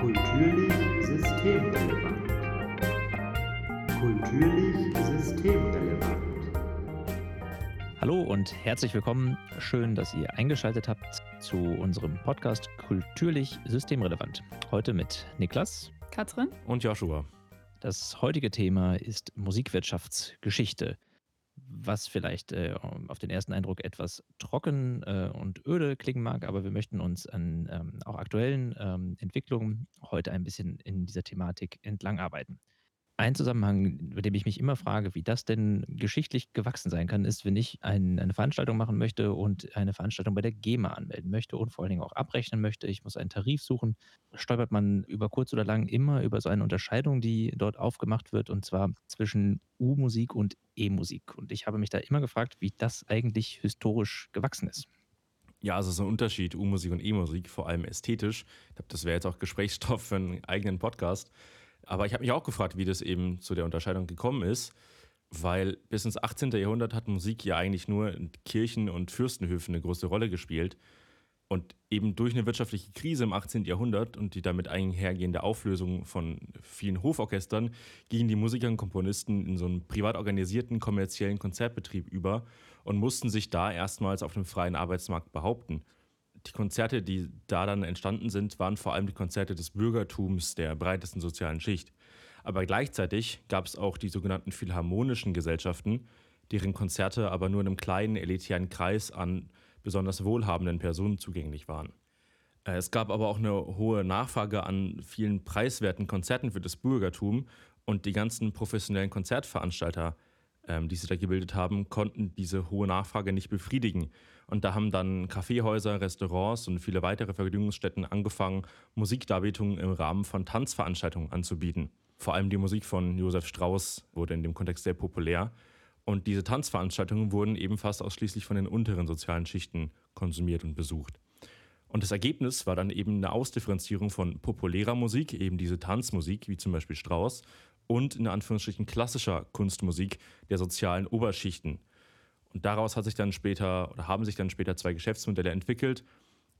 Kulturlich systemrelevant. Kulturlich systemrelevant. Hallo und herzlich willkommen. Schön, dass ihr eingeschaltet habt zu unserem Podcast Kulturlich systemrelevant. Heute mit Niklas Katrin und Joshua. Das heutige Thema ist Musikwirtschaftsgeschichte was vielleicht äh, auf den ersten Eindruck etwas trocken äh, und öde klingen mag, aber wir möchten uns an ähm, auch aktuellen ähm, Entwicklungen heute ein bisschen in dieser Thematik entlang arbeiten. Ein Zusammenhang, bei dem ich mich immer frage, wie das denn geschichtlich gewachsen sein kann, ist, wenn ich ein, eine Veranstaltung machen möchte und eine Veranstaltung bei der GEMA anmelden möchte und vor allen Dingen auch abrechnen möchte. Ich muss einen Tarif suchen. Stolpert man über kurz oder lang immer über so eine Unterscheidung, die dort aufgemacht wird, und zwar zwischen U-Musik und E-Musik. Und ich habe mich da immer gefragt, wie das eigentlich historisch gewachsen ist. Ja, also so ein Unterschied, U-Musik und E-Musik, vor allem ästhetisch. Ich glaube, das wäre jetzt auch Gesprächsstoff für einen eigenen Podcast. Aber ich habe mich auch gefragt, wie das eben zu der Unterscheidung gekommen ist, weil bis ins 18. Jahrhundert hat Musik ja eigentlich nur in Kirchen und Fürstenhöfen eine große Rolle gespielt. Und eben durch eine wirtschaftliche Krise im 18. Jahrhundert und die damit einhergehende Auflösung von vielen Hoforchestern gingen die Musiker und Komponisten in so einen privat organisierten kommerziellen Konzertbetrieb über und mussten sich da erstmals auf dem freien Arbeitsmarkt behaupten die Konzerte, die da dann entstanden sind, waren vor allem die Konzerte des Bürgertums der breitesten sozialen Schicht. Aber gleichzeitig gab es auch die sogenannten philharmonischen Gesellschaften, deren Konzerte aber nur einem kleinen elitären Kreis an besonders wohlhabenden Personen zugänglich waren. Äh, es gab aber auch eine hohe Nachfrage an vielen preiswerten Konzerten für das Bürgertum und die ganzen professionellen Konzertveranstalter die sie da gebildet haben, konnten diese hohe Nachfrage nicht befriedigen. Und da haben dann Kaffeehäuser, Restaurants und viele weitere Vergnügungsstätten angefangen, Musikdarbietungen im Rahmen von Tanzveranstaltungen anzubieten. Vor allem die Musik von Josef Strauss wurde in dem Kontext sehr populär. Und diese Tanzveranstaltungen wurden eben fast ausschließlich von den unteren sozialen Schichten konsumiert und besucht. Und das Ergebnis war dann eben eine Ausdifferenzierung von populärer Musik, eben diese Tanzmusik, wie zum Beispiel Strauss, und in Anführungsstrichen klassischer Kunstmusik der sozialen Oberschichten. Und daraus hat sich dann später oder haben sich dann später zwei Geschäftsmodelle entwickelt.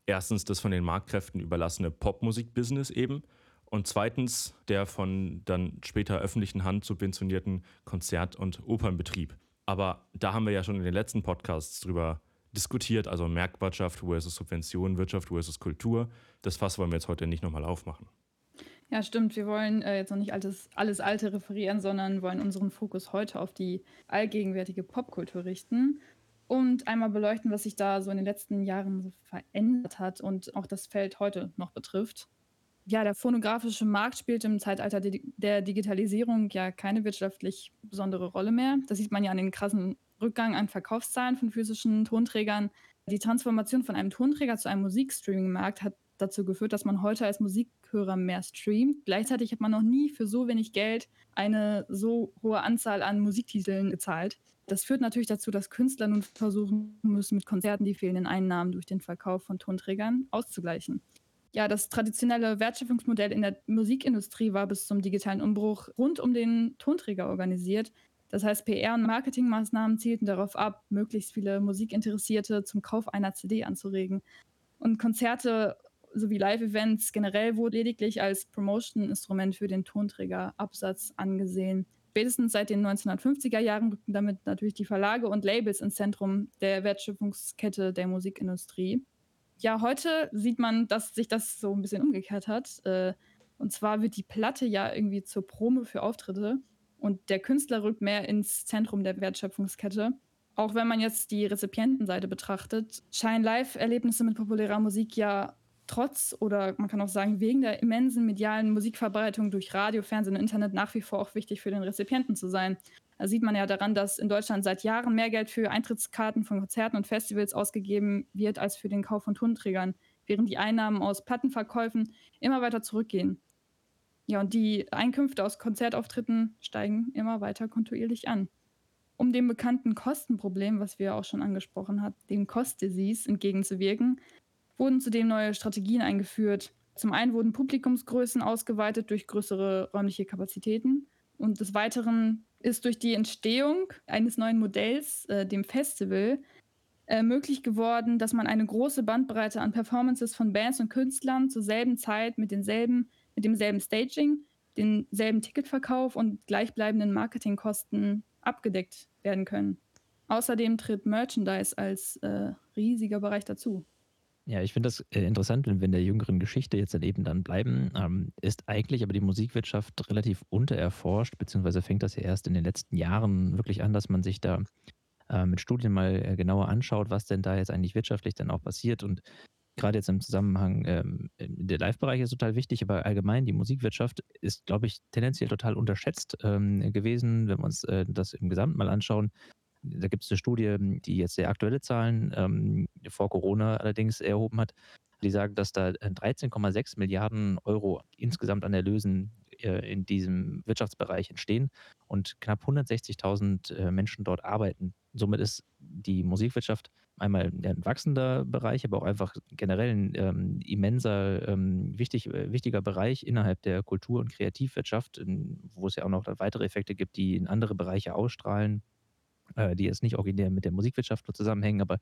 Erstens das von den Marktkräften überlassene Popmusik-Business eben und zweitens der von dann später öffentlichen Hand subventionierten Konzert- und Opernbetrieb. Aber da haben wir ja schon in den letzten Podcasts drüber diskutiert, also Merkwirtschaft versus Subvention, Wirtschaft versus Kultur. Das Fass wollen wir jetzt heute nicht nochmal aufmachen. Ja, stimmt. Wir wollen äh, jetzt noch nicht alles, alles Alte referieren, sondern wollen unseren Fokus heute auf die allgegenwärtige Popkultur richten und einmal beleuchten, was sich da so in den letzten Jahren so verändert hat und auch das Feld heute noch betrifft. Ja, der phonografische Markt spielt im Zeitalter der Digitalisierung ja keine wirtschaftlich besondere Rolle mehr. Das sieht man ja an den krassen Rückgang an Verkaufszahlen von physischen Tonträgern. Die Transformation von einem Tonträger zu einem Musikstreaming-Markt hat dazu geführt, dass man heute als Musikhörer mehr streamt. Gleichzeitig hat man noch nie für so wenig Geld eine so hohe Anzahl an Musiktiteln gezahlt. Das führt natürlich dazu, dass Künstler nun versuchen müssen, mit Konzerten die fehlenden Einnahmen durch den Verkauf von Tonträgern auszugleichen. Ja, das traditionelle Wertschöpfungsmodell in der Musikindustrie war bis zum digitalen Umbruch rund um den Tonträger organisiert. Das heißt, PR- und Marketingmaßnahmen zielten darauf ab, möglichst viele Musikinteressierte zum Kauf einer CD anzuregen. Und Konzerte sowie Live-Events generell wurde lediglich als Promotion-Instrument für den Tonträgerabsatz angesehen. Spätestens seit den 1950er Jahren rückten damit natürlich die Verlage und Labels ins Zentrum der Wertschöpfungskette der Musikindustrie. Ja, heute sieht man, dass sich das so ein bisschen umgekehrt hat. Äh, und zwar wird die Platte ja irgendwie zur Promo für Auftritte und der Künstler rückt mehr ins Zentrum der Wertschöpfungskette. Auch wenn man jetzt die Rezipientenseite betrachtet, scheinen Live-Erlebnisse mit populärer Musik ja trotz oder man kann auch sagen wegen der immensen medialen Musikverbreitung durch Radio, Fernsehen und Internet nach wie vor auch wichtig für den Rezipienten zu sein. Da sieht man ja daran, dass in Deutschland seit Jahren mehr Geld für Eintrittskarten von Konzerten und Festivals ausgegeben wird als für den Kauf von Tonträgern, während die Einnahmen aus Plattenverkäufen immer weiter zurückgehen. Ja, und die Einkünfte aus Konzertauftritten steigen immer weiter kontinuierlich an. Um dem bekannten Kostenproblem, was wir auch schon angesprochen haben, dem Cost-Disease entgegenzuwirken, wurden zudem neue Strategien eingeführt. Zum einen wurden Publikumsgrößen ausgeweitet durch größere räumliche Kapazitäten. Und des Weiteren ist durch die Entstehung eines neuen Modells, äh, dem Festival, äh, möglich geworden, dass man eine große Bandbreite an Performances von Bands und Künstlern zur selben Zeit mit denselben mit demselben Staging, denselben Ticketverkauf und gleichbleibenden Marketingkosten abgedeckt werden können. Außerdem tritt Merchandise als äh, riesiger Bereich dazu. Ja, ich finde das äh, interessant, wenn wir in der jüngeren Geschichte jetzt dann eben dann bleiben, ähm, ist eigentlich aber die Musikwirtschaft relativ untererforscht, beziehungsweise fängt das ja erst in den letzten Jahren wirklich an, dass man sich da äh, mit Studien mal äh, genauer anschaut, was denn da jetzt eigentlich wirtschaftlich dann auch passiert. Und gerade jetzt im Zusammenhang, ähm, der Live-Bereich ist total wichtig, aber allgemein die Musikwirtschaft ist, glaube ich, tendenziell total unterschätzt ähm, gewesen, wenn wir uns äh, das im Gesamt mal anschauen. Da gibt es eine Studie, die jetzt sehr aktuelle Zahlen ähm, vor Corona allerdings erhoben hat. Die sagen, dass da 13,6 Milliarden Euro insgesamt an Erlösen äh, in diesem Wirtschaftsbereich entstehen und knapp 160.000 äh, Menschen dort arbeiten. Somit ist die Musikwirtschaft einmal ein wachsender Bereich, aber auch einfach generell ein ähm, immenser, ähm, wichtig, äh, wichtiger Bereich innerhalb der Kultur- und Kreativwirtschaft, wo es ja auch noch weitere Effekte gibt, die in andere Bereiche ausstrahlen, äh, die jetzt nicht originär mit der Musikwirtschaft zusammenhängen, aber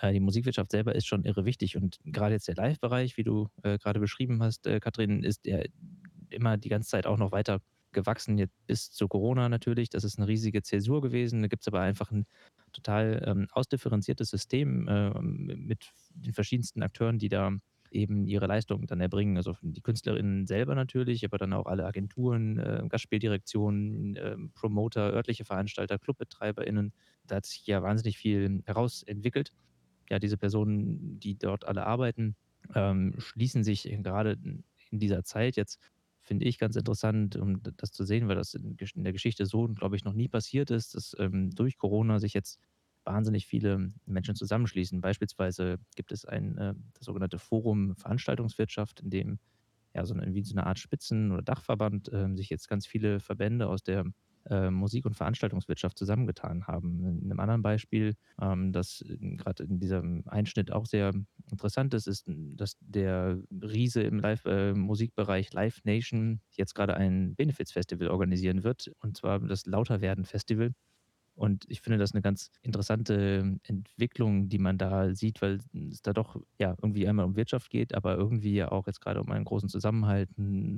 äh, die Musikwirtschaft selber ist schon irre wichtig. Und gerade jetzt der Live-Bereich, wie du äh, gerade beschrieben hast, äh, Katrin, ist ja immer die ganze Zeit auch noch weiter gewachsen, jetzt bis zu Corona natürlich. Das ist eine riesige Zäsur gewesen. Da gibt es aber einfach ein total ähm, ausdifferenziertes System äh, mit den verschiedensten Akteuren, die da eben ihre Leistungen dann erbringen. Also die KünstlerInnen selber natürlich, aber dann auch alle Agenturen, äh, Gastspieldirektionen, äh, Promoter, örtliche Veranstalter, ClubbetreiberInnen. Da hat sich ja wahnsinnig viel herausentwickelt. Ja, diese Personen, die dort alle arbeiten, ähm, schließen sich gerade in dieser Zeit jetzt finde ich ganz interessant, um das zu sehen, weil das in, der Geschichte so, glaube ich, noch nie passiert ist, dass ähm, durch Corona sich jetzt wahnsinnig viele Menschen zusammenschließen. Beispielsweise gibt es ein äh, das sogenannte Forum Veranstaltungswirtschaft, in dem ja so eine, wie so eine Art Spitzen- oder Dachverband äh, sich jetzt ganz viele Verbände aus der äh, Musik- und Veranstaltungswirtschaft zusammengetan haben. In einem anderen Beispiel, ähm, das gerade in diesem Einschnitt auch sehr interessant ist, ist, dass der Riese im Live-Musikbereich äh, Live Nation jetzt gerade ein Benefits-Festival organisieren wird, und zwar das Lauterwerden-Festival. Und ich finde das eine ganz interessante Entwicklung, die man da sieht, weil es da doch ja irgendwie einmal um Wirtschaft geht, aber irgendwie ja auch jetzt gerade um einen großen Zusammenhalt,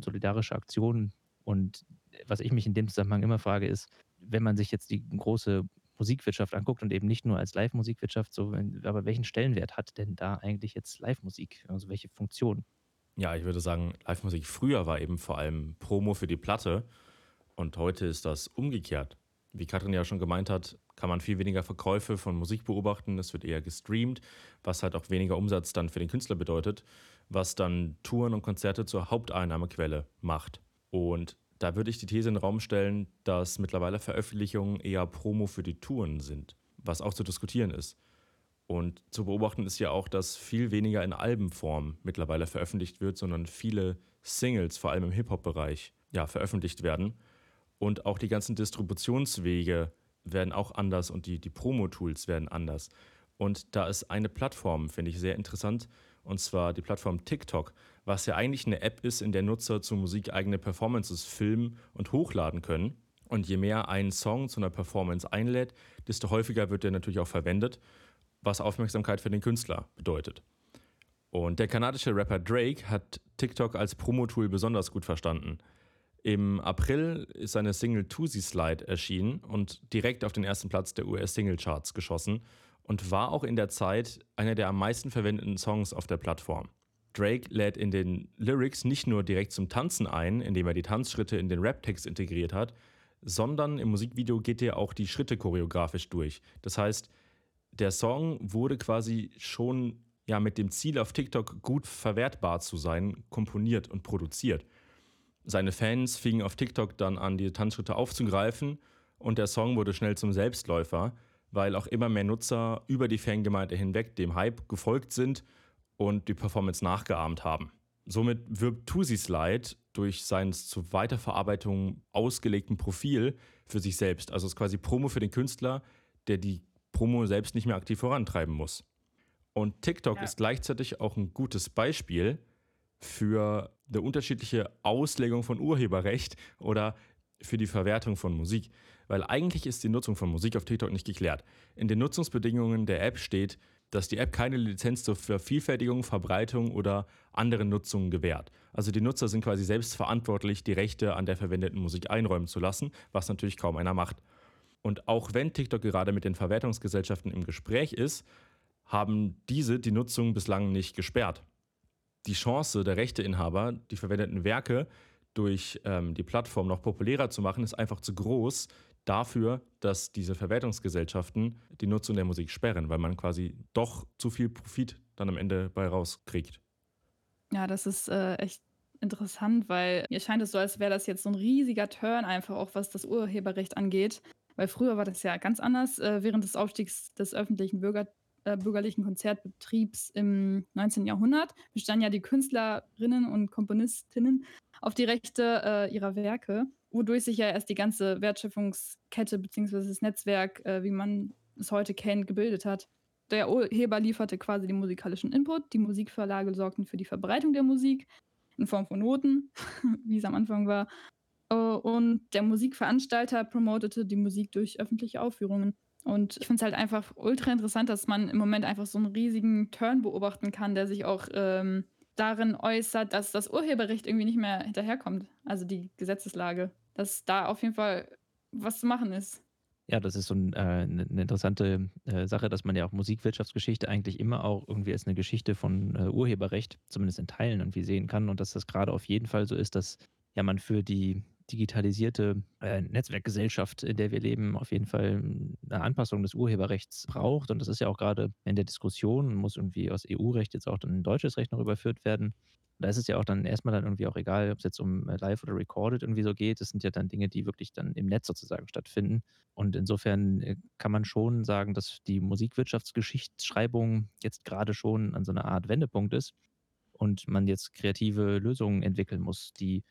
solidarische Aktion. Und was ich mich in dem Zusammenhang immer frage, ist, wenn man sich jetzt die große Musikwirtschaft anguckt und eben nicht nur als Live-Musikwirtschaft, so, aber welchen Stellenwert hat denn da eigentlich jetzt Live-Musik? Also welche Funktion? Ja, ich würde sagen, Live-Musik früher war eben vor allem Promo für die Platte und heute ist das umgekehrt. Wie Katrin ja schon gemeint hat, kann man viel weniger Verkäufe von Musik beobachten. Es wird eher gestreamt, was halt auch weniger Umsatz dann für den Künstler bedeutet, was dann Touren und Konzerte zur Haupteinnahmequelle macht. Und da würde ich die These in den Raum stellen, dass mittlerweile Veröffentlichungen eher Promo für die Touren sind, was auch zu diskutieren ist. Und zu beobachten ist ja auch, dass viel weniger in Albenform mittlerweile veröffentlicht wird, sondern viele Singles, vor allem im Hip-Hop-Bereich, ja, veröffentlicht werden. Und auch die ganzen Distributionswege werden auch anders und die, die Promo-Tools werden anders. Und da ist eine Plattform, finde ich sehr interessant, und zwar die Plattform TikTok, was ja eigentlich eine App ist, in der Nutzer zu Musik eigene Performances filmen und hochladen können. Und je mehr ein Song zu einer Performance einlädt, desto häufiger wird der natürlich auch verwendet, was Aufmerksamkeit für den Künstler bedeutet. Und der kanadische Rapper Drake hat TikTok als Promo-Tool besonders gut verstanden. Im April ist seine Single Tusi Slide erschienen und direkt auf den ersten Platz der US-Single-Charts geschossen und war auch in der Zeit einer der am meisten verwendeten Songs auf der Plattform. Drake lädt in den Lyrics nicht nur direkt zum Tanzen ein, indem er die Tanzschritte in den Rap-Text integriert hat, sondern im Musikvideo geht er auch die Schritte choreografisch durch. Das heißt, der Song wurde quasi schon ja, mit dem Ziel auf TikTok gut verwertbar zu sein, komponiert und produziert. Seine Fans fingen auf TikTok dann an, die Tanzschritte aufzugreifen und der Song wurde schnell zum Selbstläufer, weil auch immer mehr Nutzer über die Fangemeinde hinweg dem Hype gefolgt sind und die Performance nachgeahmt haben. Somit wirbt Tusi Slide durch sein zur Weiterverarbeitung ausgelegten Profil für sich selbst. Also es ist quasi Promo für den Künstler, der die Promo selbst nicht mehr aktiv vorantreiben muss. Und TikTok ja. ist gleichzeitig auch ein gutes Beispiel, für eine unterschiedliche Auslegung von Urheberrecht oder für die Verwertung von Musik. Weil eigentlich ist die Nutzung von Musik auf TikTok nicht geklärt. In den Nutzungsbedingungen der App steht, dass die App keine Lizenz zur Vervielfältigung, Verbreitung oder anderen Nutzungen gewährt. Also die Nutzer sind quasi selbst verantwortlich, die Rechte an der verwendeten Musik einräumen zu lassen, was natürlich kaum einer macht. Und auch wenn TikTok gerade mit den Verwertungsgesellschaften im Gespräch ist, haben diese die Nutzung bislang nicht gesperrt. Die Chance der Rechteinhaber, die verwendeten Werke durch ähm, die Plattform noch populärer zu machen, ist einfach zu groß dafür, dass diese Verwertungsgesellschaften die Nutzung der Musik sperren, weil man quasi doch zu viel Profit dann am Ende bei rauskriegt. Ja, das ist äh, echt interessant, weil mir scheint es so, als wäre das jetzt so ein riesiger Turn einfach auch, was das Urheberrecht angeht. Weil früher war das ja ganz anders. Äh, während des Aufstiegs des öffentlichen Bürger, äh, bürgerlichen Konzertbetriebs im 19. Jahrhundert bestanden ja die Künstlerinnen und Komponistinnen auf die Rechte äh, ihrer Werke, wodurch sich ja erst die ganze Wertschöpfungskette bzw. das Netzwerk, äh, wie man es heute kennt, gebildet hat. Der Urheber lieferte quasi den musikalischen Input, die Musikverlage sorgten für die Verbreitung der Musik in Form von Noten, wie es am Anfang war, äh, und der Musikveranstalter promotete die Musik durch öffentliche Aufführungen. Und ich finde es halt einfach ultra interessant, dass man im Moment einfach so einen riesigen Turn beobachten kann, der sich auch ähm, darin äußert, dass das Urheberrecht irgendwie nicht mehr hinterherkommt. Also die Gesetzeslage. Dass da auf jeden Fall was zu machen ist. Ja, das ist so ein, äh, eine interessante äh, Sache, dass man ja auch Musikwirtschaftsgeschichte eigentlich immer auch irgendwie als eine Geschichte von äh, Urheberrecht, zumindest in Teilen irgendwie sehen kann und dass das gerade auf jeden Fall so ist, dass ja man für die digitalisierte äh, Netzwerkgesellschaft, in der wir leben, auf jeden Fall eine Anpassung des Urheberrechts braucht. Und das ist ja auch gerade in der Diskussion, muss irgendwie aus EU-Recht jetzt auch dann in deutsches Recht noch überführt werden. Da ist es ja auch dann erstmal dann irgendwie auch egal, ob es jetzt um äh, Live oder Recorded irgendwie so geht. Das sind ja dann Dinge, die wirklich dann im Netz sozusagen stattfinden. Und insofern äh, kann man schon sagen, dass die Musikwirtschaftsgeschichtsschreibung jetzt gerade schon an so einer Art Wendepunkt ist und man jetzt kreative Lösungen entwickeln muss, die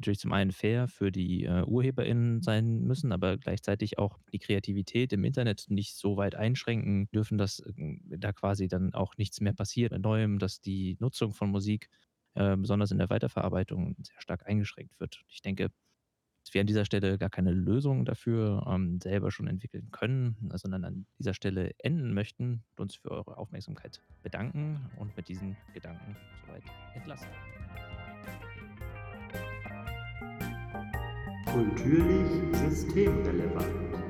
natürlich zum einen fair für die äh, UrheberInnen sein müssen, aber gleichzeitig auch die Kreativität im Internet nicht so weit einschränken dürfen, dass äh, da quasi dann auch nichts mehr passiert mit Neuem, dass die Nutzung von Musik äh, besonders in der Weiterverarbeitung sehr stark eingeschränkt wird. Ich denke, dass wir an dieser Stelle gar keine Lösung dafür ähm, selber schon entwickeln können, sondern an dieser Stelle enden möchten und uns für eure Aufmerksamkeit bedanken und mit diesen Gedanken soweit entlassen. Kulturlich systemrelevant.